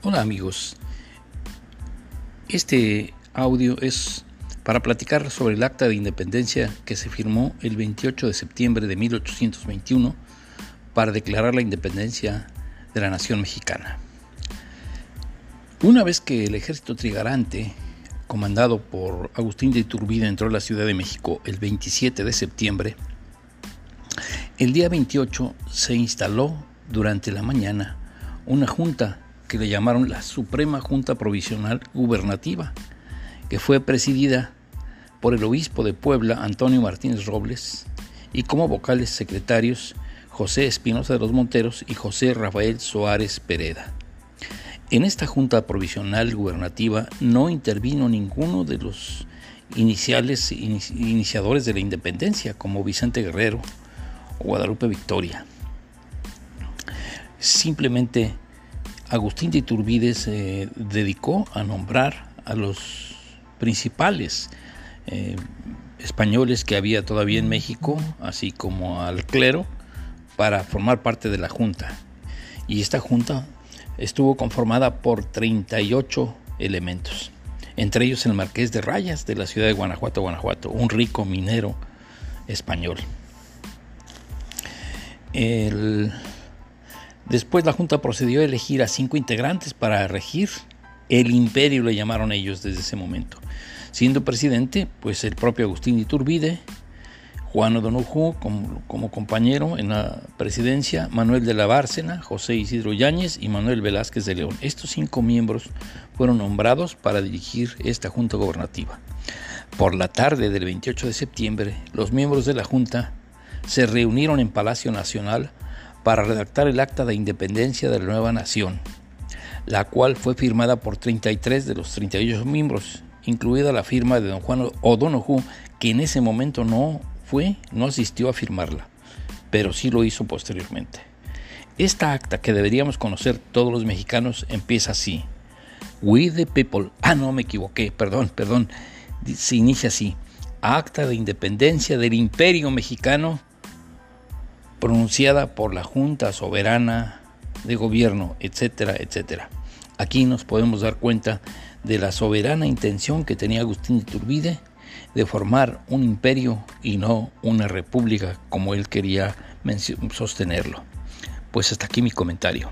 Hola amigos, este audio es para platicar sobre el acta de independencia que se firmó el 28 de septiembre de 1821 para declarar la independencia de la nación mexicana. Una vez que el ejército trigarante, comandado por Agustín de Iturbide, entró a la Ciudad de México el 27 de septiembre, el día 28 se instaló durante la mañana una junta que le llamaron la Suprema Junta Provisional Gubernativa, que fue presidida por el obispo de Puebla, Antonio Martínez Robles, y como vocales secretarios José Espinosa de los Monteros y José Rafael Soares Pereda. En esta Junta Provisional Gubernativa no intervino ninguno de los iniciales iniciadores de la independencia, como Vicente Guerrero o Guadalupe Victoria. Simplemente Agustín de Iturbide se dedicó a nombrar a los principales eh, españoles que había todavía en México, así como al clero, para formar parte de la Junta. Y esta Junta estuvo conformada por 38 elementos, entre ellos el marqués de Rayas de la ciudad de Guanajuato, Guanajuato, un rico minero español. El Después la Junta procedió a elegir a cinco integrantes para regir el imperio, le llamaron ellos desde ese momento. Siendo presidente, pues el propio Agustín Iturbide, Juan O'Donoghue como, como, compañero en la presidencia, Manuel de la Bárcena, José Isidro Yáñez y Manuel Velázquez de León. Estos cinco miembros fueron nombrados para dirigir esta Junta Gobernativa. Por la tarde del 28 de septiembre, los miembros de la Junta se reunieron en Palacio Nacional para redactar el acta de independencia de la nueva nación, la cual fue firmada por 33 de los 38 miembros, incluida la firma de don Juan O'Donoghue, que en ese momento no fue, no asistió a firmarla, pero sí lo hizo posteriormente. Esta acta que deberíamos conocer todos los mexicanos empieza así. We the people. Ah, no, me equivoqué, perdón, perdón. Se inicia así. Acta de independencia del Imperio Mexicano pronunciada por la Junta Soberana de Gobierno, etcétera, etcétera. Aquí nos podemos dar cuenta de la soberana intención que tenía Agustín de Iturbide de formar un imperio y no una república como él quería sostenerlo. Pues hasta aquí mi comentario.